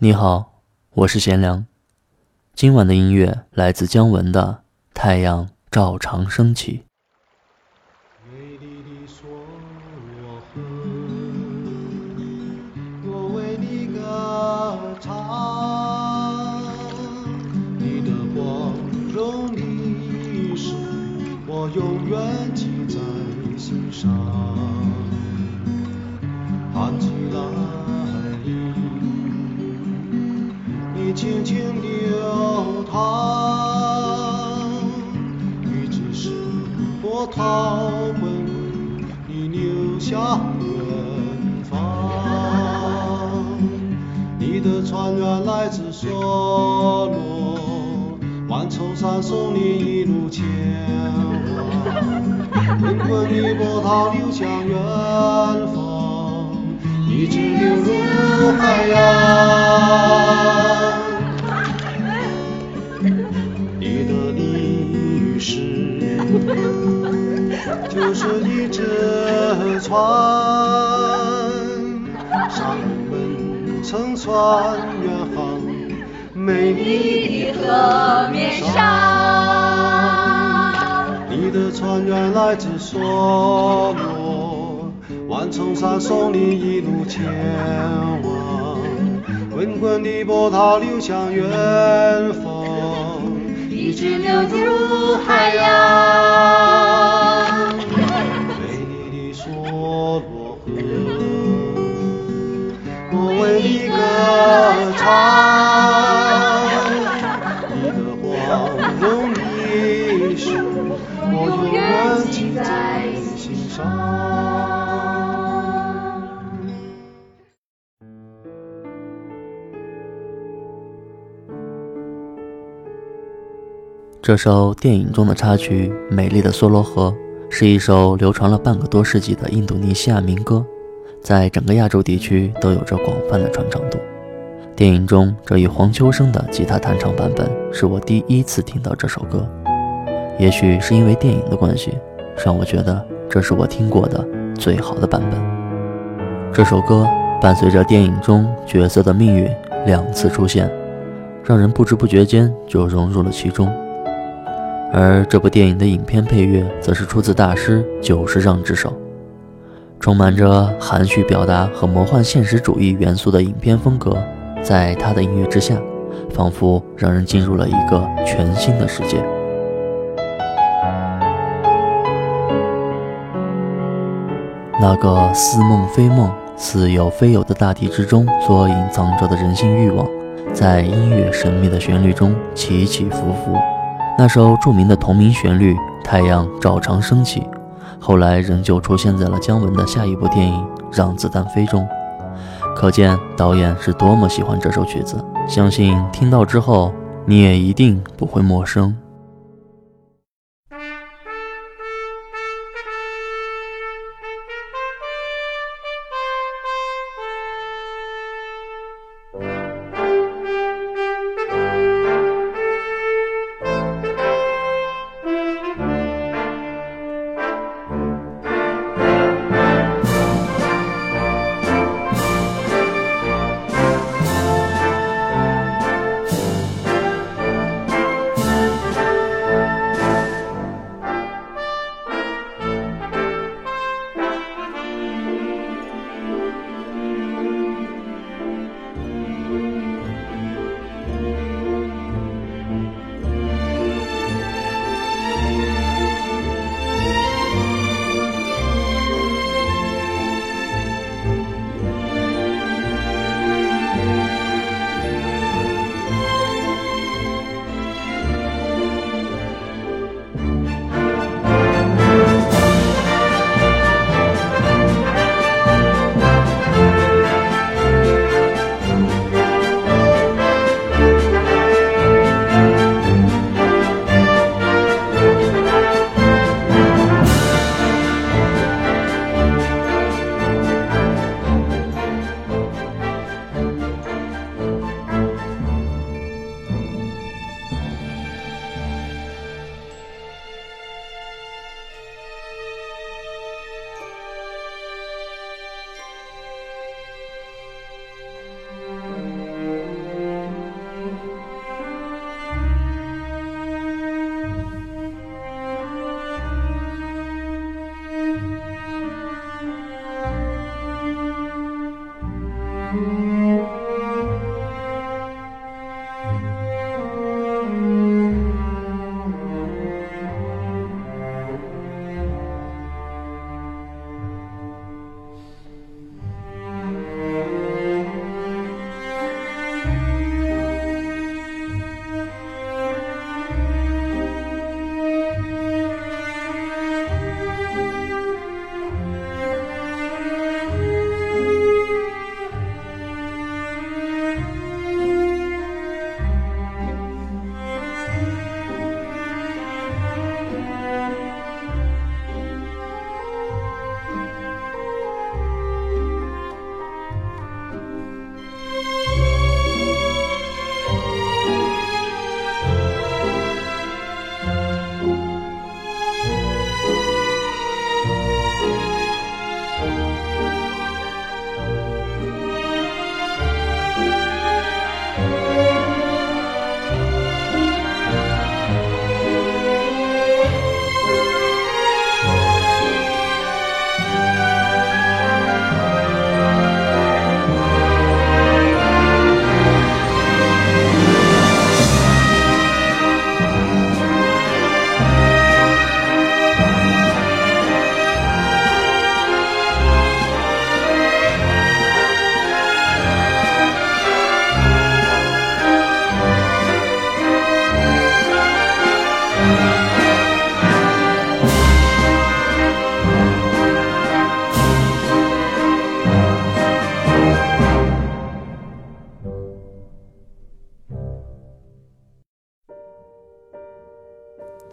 你好，我是贤良。今晚的音乐来自姜文的《太阳照常升起》。你轻轻流淌，雨只是波涛滚滚，你流向远方。你的船员来自梭罗，万重山送你一路前往。滚滚的波涛流向远方，一直流入海洋。只船，上人们乘船远航，美丽的河面上。你的船员来自梭罗，万重山送你一路前往，滚滚的波涛流向远方，一直流入海洋。这首电影中的插曲《美丽的梭罗河》是一首流传了半个多世纪的印度尼西亚民歌，在整个亚洲地区都有着广泛的传唱度。电影中这一黄秋生的吉他弹唱版本是我第一次听到这首歌，也许是因为电影的关系，让我觉得这是我听过的最好的版本。这首歌伴随着电影中角色的命运两次出现，让人不知不觉间就融入了其中。而这部电影的影片配乐则是出自大师久石让之手，充满着含蓄表达和魔幻现实主义元素的影片风格，在他的音乐之下，仿佛让人进入了一个全新的世界。那个似梦非梦、似有非有的大地之中所隐藏着的人性欲望，在音乐神秘的旋律中起起伏伏。那首著名的同名旋律《太阳照常升起》，后来仍旧出现在了姜文的下一部电影《让子弹飞》中，可见导演是多么喜欢这首曲子。相信听到之后，你也一定不会陌生。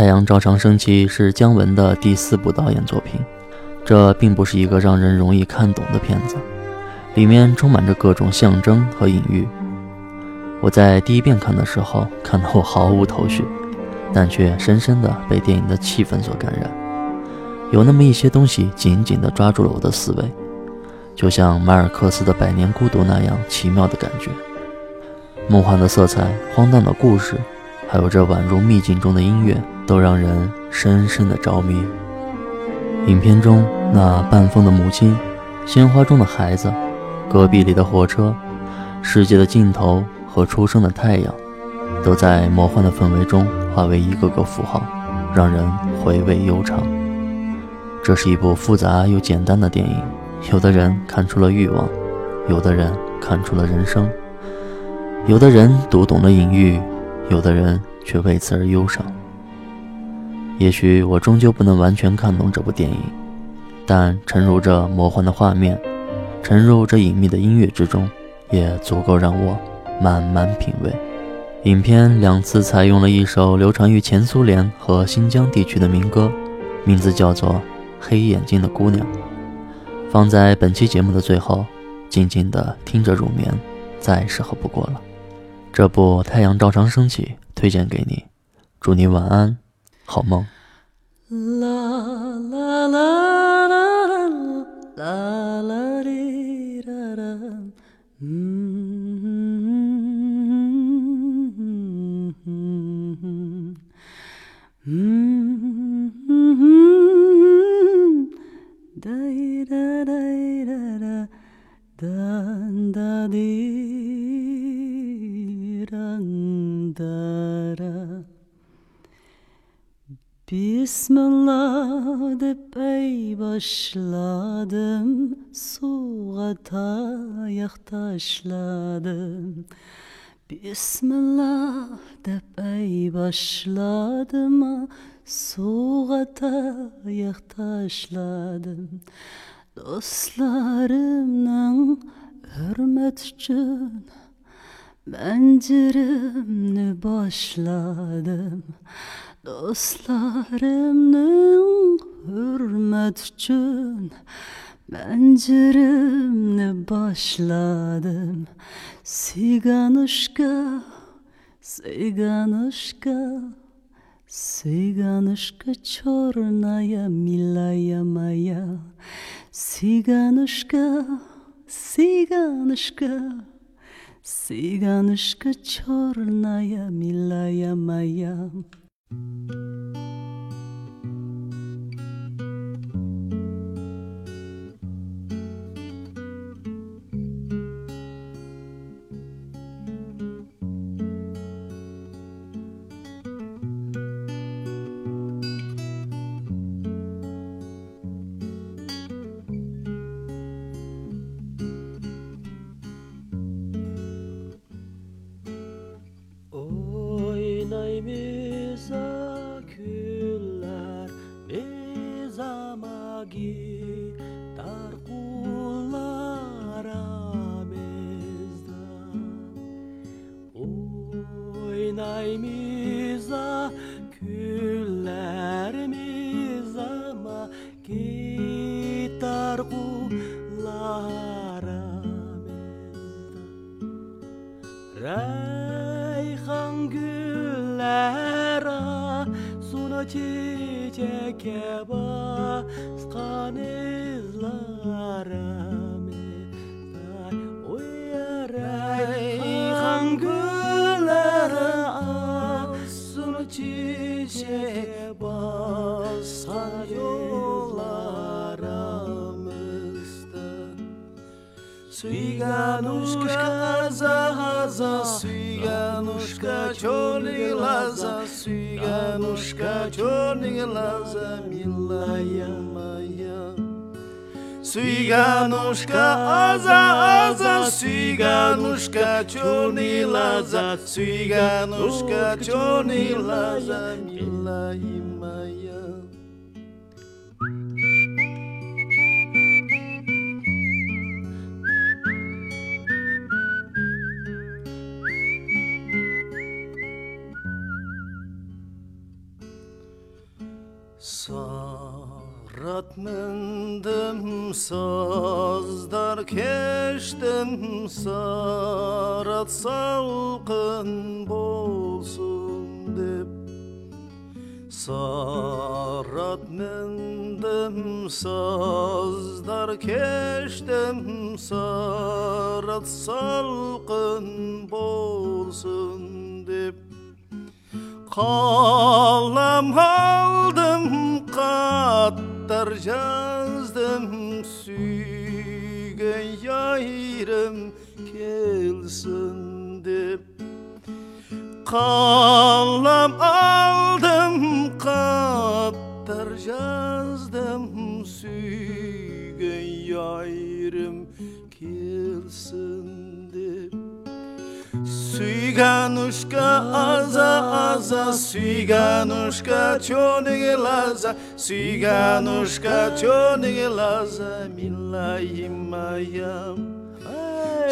太阳照常升起是姜文的第四部导演作品，这并不是一个让人容易看懂的片子，里面充满着各种象征和隐喻。我在第一遍看的时候，看得我毫无头绪，但却深深地被电影的气氛所感染，有那么一些东西紧紧地抓住了我的思维，就像马尔克斯的《百年孤独》那样奇妙的感觉，梦幻的色彩，荒诞的故事。还有这宛如秘境中的音乐，都让人深深的着迷。影片中那半疯的母亲，鲜花中的孩子，戈壁里的火车，世界的尽头和出生的太阳，都在魔幻的氛围中化为一个个符号，让人回味悠长。这是一部复杂又简单的电影，有的人看出了欲望，有的人看出了人生，有的人读懂了隐喻。有的人却为此而忧伤。也许我终究不能完全看懂这部电影，但沉入这魔幻的画面，沉入这隐秘的音乐之中，也足够让我慢慢品味。影片两次采用了一首流传于前苏联和新疆地区的民歌，名字叫做《黑眼睛的姑娘》，放在本期节目的最后，静静地听着入眠，再适合不过了。这部《太阳照常升起》推荐给你，祝你晚安，好梦。啦啦啦啦啦啦啦啦啦啦，嗯 tashladim suvga tayoq tashladim bismillah deb ay boshladim suvga tayoq tashladim do'stlarimning hurmat uchun manjirimni boshladim do'stlarimning hürmet için Penceremle başladım. Siganışka, siganışka Siganışka çornaya milaya maya Siganışka, siganışka Siganışka çornaya milaya maya Müzik Ay miza ah, küller mizama gitar kullara Reyhan güllera ah, suna çiçek baskan izlara Swiganuszka za za Swiganuszka czorny laza Swiganuszka czorny laza Milaja moja Swiganuszka aza aza Swiganuszka czorny laza Swiganuszka czorny laza Milaja Sarat mindim sazdar keştim sarat salqın bolsun deb. Sarat mindim sazdar keştim sarat salqın bolsun deb. Kalam aldım در جزدم سیگن یایرم کلسندی Kallam aldım kaptar yazdım Süygen yayrım kilsin Сиганушка аза аза Сиганушка черные глаза Сиганушка черные глаза Милая моя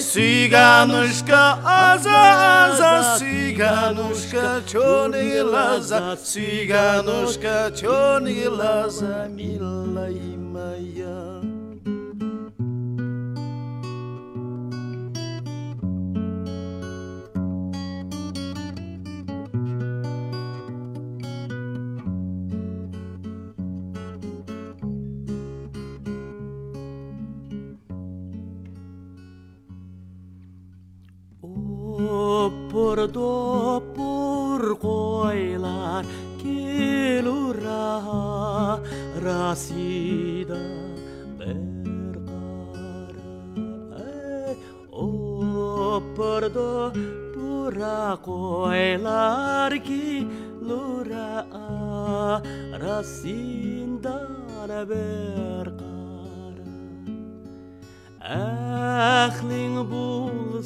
Сиганушка аза аза Сиганушка черные глаза Сиганушка черные глаза Милая моя dor koylar kelura rasida ber qara eh, o oh, pardo pura koylar que lura rasinda ber qara ahling bul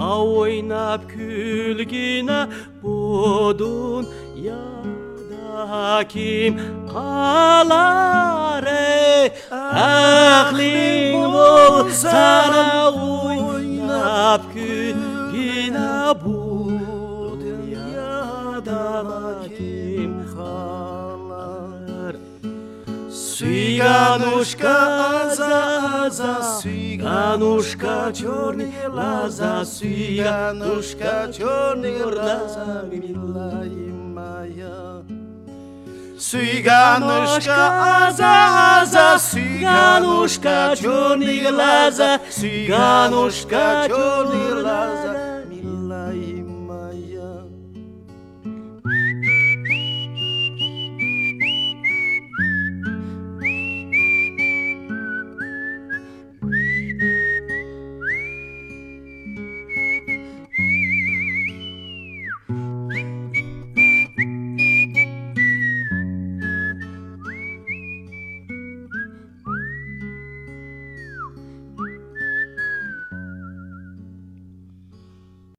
А ойнап күлгені бұдун яда ким қалар ей ақлың болса ойнап күлгені бұдун яда ким қалар сүйганушка аза аза сүй Янушка черные глаза, Янушка черные глаза, милая моя. Цыганушка, аза, аза, цыганушка, черные глаза, цыганушка, черные глаза.